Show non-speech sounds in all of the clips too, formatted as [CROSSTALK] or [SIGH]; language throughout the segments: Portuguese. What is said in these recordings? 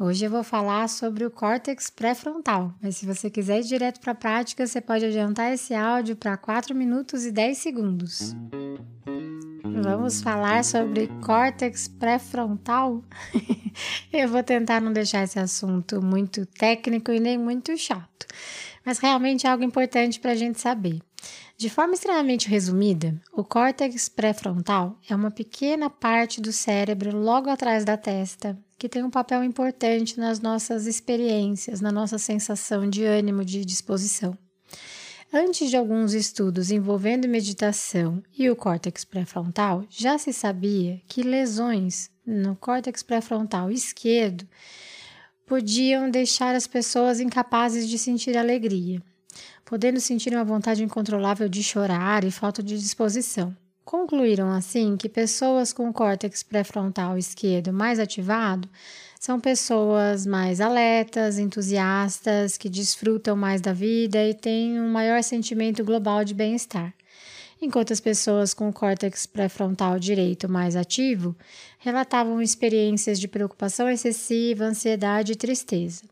Hoje eu vou falar sobre o córtex pré-frontal, mas se você quiser ir direto para a prática, você pode adiantar esse áudio para 4 minutos e 10 segundos. Vamos falar sobre córtex pré-frontal? [LAUGHS] eu vou tentar não deixar esse assunto muito técnico e nem muito chato, mas realmente é algo importante para a gente saber. De forma extremamente resumida, o córtex pré-frontal é uma pequena parte do cérebro logo atrás da testa que tem um papel importante nas nossas experiências, na nossa sensação de ânimo, de disposição. Antes de alguns estudos envolvendo meditação e o córtex pré-frontal, já se sabia que lesões no córtex pré-frontal esquerdo podiam deixar as pessoas incapazes de sentir alegria, podendo sentir uma vontade incontrolável de chorar e falta de disposição. Concluíram assim que pessoas com córtex pré-frontal esquerdo mais ativado são pessoas mais alertas, entusiastas, que desfrutam mais da vida e têm um maior sentimento global de bem-estar. Enquanto as pessoas com córtex pré-frontal direito mais ativo relatavam experiências de preocupação excessiva, ansiedade e tristeza.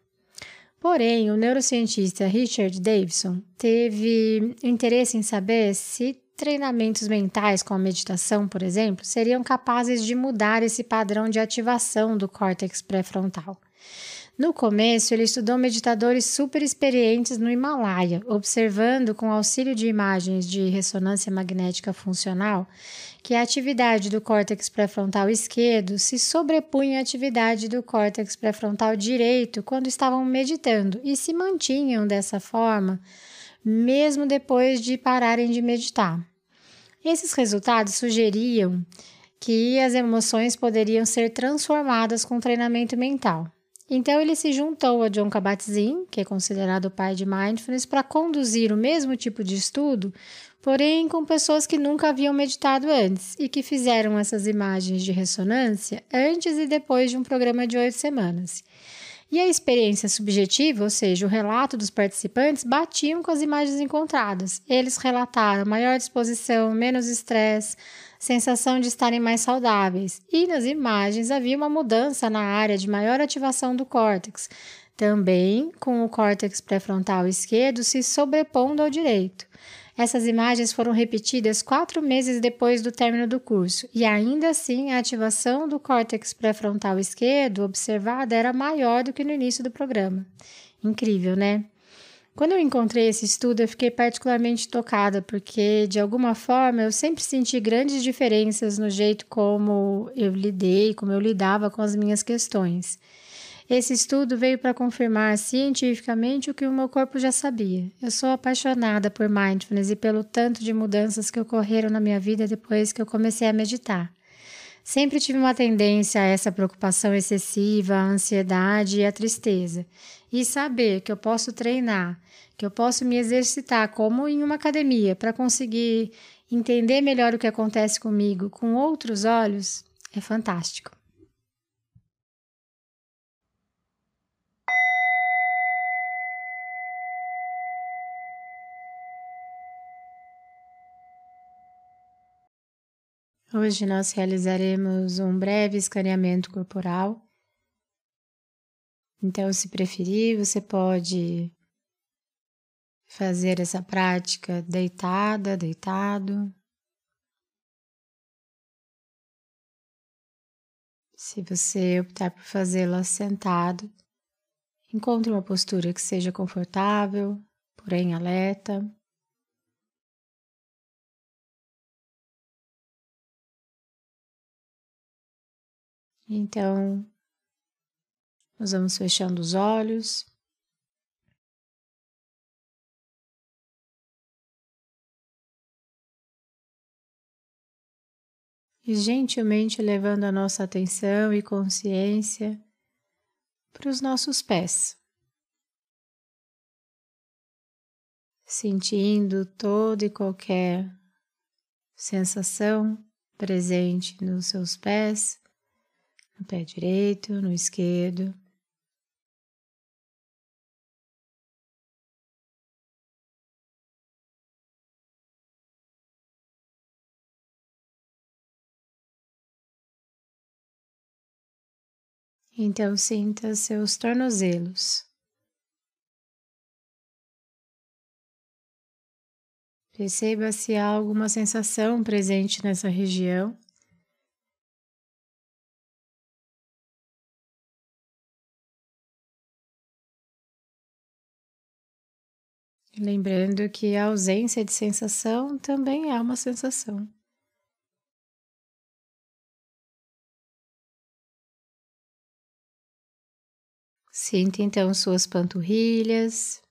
Porém, o neurocientista Richard Davidson teve interesse em saber se treinamentos mentais, com a meditação, por exemplo, seriam capazes de mudar esse padrão de ativação do córtex pré-frontal. No começo, ele estudou meditadores super experientes no Himalaia, observando com auxílio de imagens de ressonância magnética funcional que a atividade do córtex pré-frontal esquerdo se sobrepunha à atividade do córtex pré-frontal direito quando estavam meditando e se mantinham dessa forma mesmo depois de pararem de meditar. Esses resultados sugeriam que as emoções poderiam ser transformadas com treinamento mental. Então ele se juntou a John Kabat-Zinn, que é considerado o pai de mindfulness, para conduzir o mesmo tipo de estudo, porém com pessoas que nunca haviam meditado antes e que fizeram essas imagens de ressonância antes e depois de um programa de oito semanas. E a experiência subjetiva, ou seja, o relato dos participantes, batiam com as imagens encontradas. Eles relataram maior disposição, menos estresse, sensação de estarem mais saudáveis. E nas imagens havia uma mudança na área de maior ativação do córtex, também com o córtex pré-frontal esquerdo se sobrepondo ao direito. Essas imagens foram repetidas quatro meses depois do término do curso, e ainda assim a ativação do córtex pré-frontal esquerdo observada era maior do que no início do programa. Incrível, né? Quando eu encontrei esse estudo, eu fiquei particularmente tocada, porque de alguma forma eu sempre senti grandes diferenças no jeito como eu lidei, como eu lidava com as minhas questões. Esse estudo veio para confirmar cientificamente o que o meu corpo já sabia. Eu sou apaixonada por mindfulness e pelo tanto de mudanças que ocorreram na minha vida depois que eu comecei a meditar. Sempre tive uma tendência a essa preocupação excessiva, a ansiedade e a tristeza. E saber que eu posso treinar, que eu posso me exercitar como em uma academia para conseguir entender melhor o que acontece comigo com outros olhos é fantástico. Hoje nós realizaremos um breve escaneamento corporal. Então, se preferir, você pode fazer essa prática deitada, deitado. Se você optar por fazê-la sentado, encontre uma postura que seja confortável, porém alerta. Então, nós vamos fechando os olhos. E gentilmente levando a nossa atenção e consciência para os nossos pés. Sentindo toda e qualquer sensação presente nos seus pés no pé direito, no esquerdo. Então sinta seus tornozelos. Perceba se há alguma sensação presente nessa região. Lembrando que a ausência de sensação também é uma sensação. Sinta então suas panturrilhas,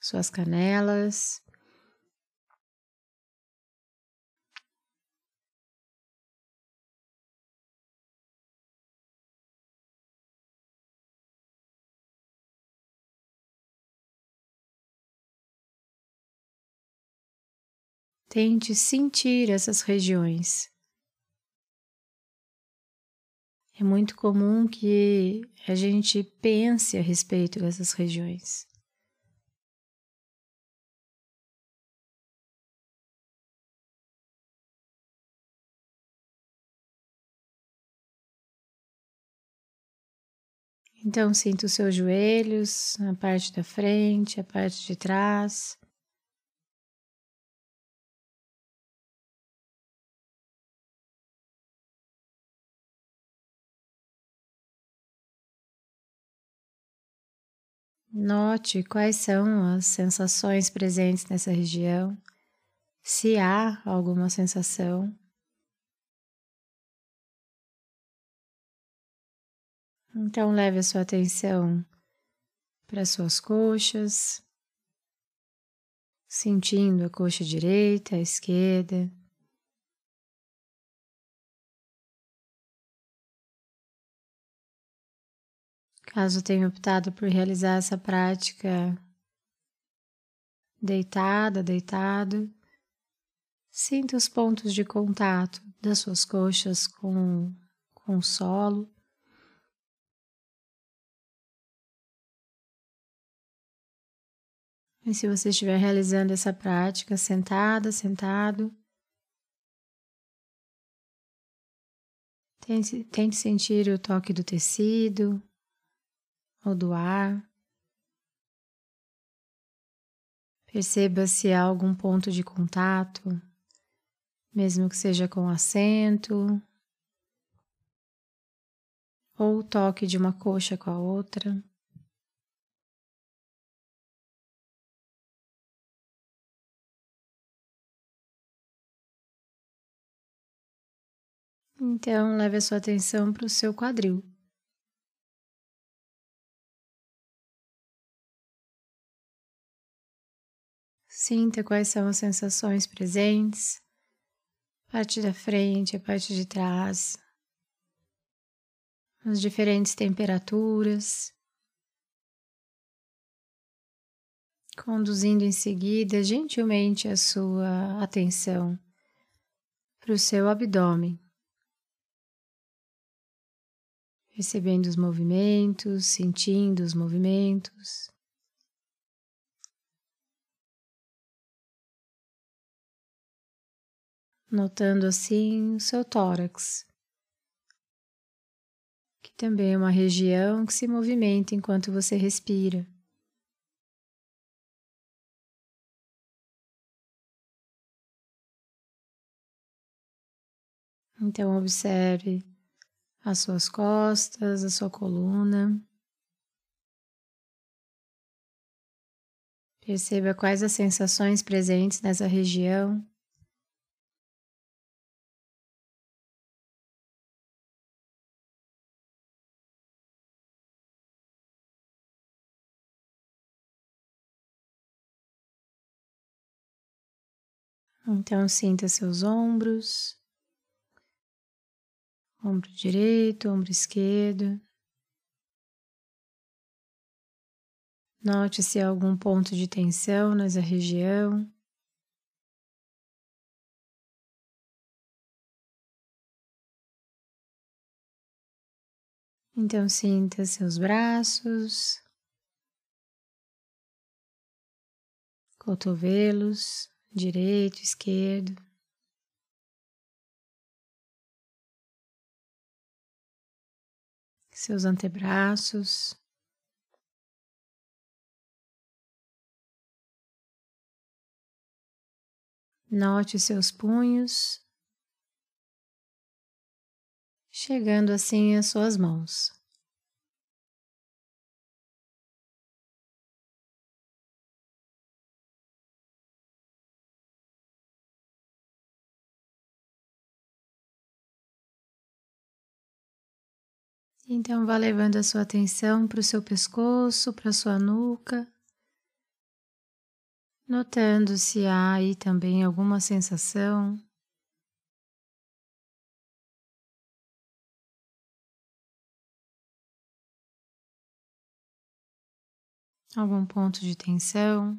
suas canelas. Tente sentir essas regiões. É muito comum que a gente pense a respeito dessas regiões. Então, sinta os seus joelhos, a parte da frente, a parte de trás. Note quais são as sensações presentes nessa região, se há alguma sensação. Então, leve a sua atenção para suas coxas, sentindo a coxa direita, a esquerda. Caso tenha optado por realizar essa prática deitada, deitado, sinta os pontos de contato das suas coxas com, com o solo. E se você estiver realizando essa prática sentada, sentado, tente, tente sentir o toque do tecido, ou do ar. Perceba se há algum ponto de contato, mesmo que seja com assento, ou o toque de uma coxa com a outra. Então, leve a sua atenção para o seu quadril. Sinta quais são as sensações presentes, parte da frente, a parte de trás, as diferentes temperaturas. Conduzindo em seguida gentilmente a sua atenção para o seu abdômen, percebendo os movimentos, sentindo os movimentos. Notando assim o seu tórax, que também é uma região que se movimenta enquanto você respira. Então, observe as suas costas, a sua coluna. Perceba quais as sensações presentes nessa região. Então, sinta seus ombros, ombro direito, ombro esquerdo. Note se há algum ponto de tensão nessa região. Então, sinta seus braços, cotovelos, direito, esquerdo. Seus antebraços. Note seus punhos, chegando assim às suas mãos. Então, vá levando a sua atenção para o seu pescoço, para a sua nuca notando se há aí também alguma sensação. Algum ponto de tensão.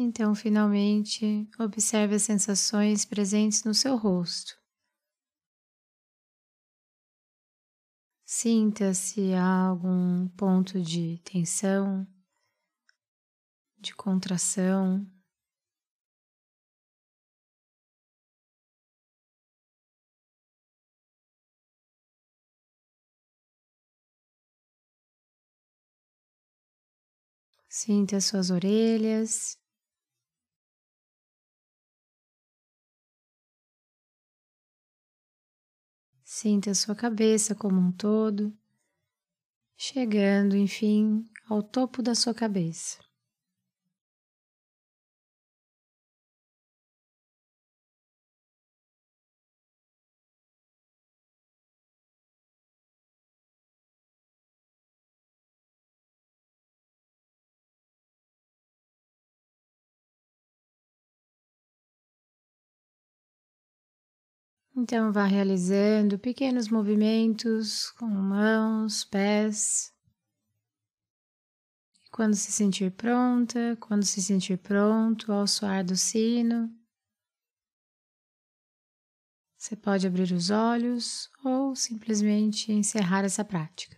Então, finalmente, observe as sensações presentes no seu rosto. Sinta se há algum ponto de tensão, de contração. Sinta suas orelhas, Sinta a sua cabeça como um todo, chegando, enfim, ao topo da sua cabeça. Então, vá realizando pequenos movimentos com mãos, pés. Quando se sentir pronta, quando se sentir pronto, ao soar do sino, você pode abrir os olhos ou simplesmente encerrar essa prática.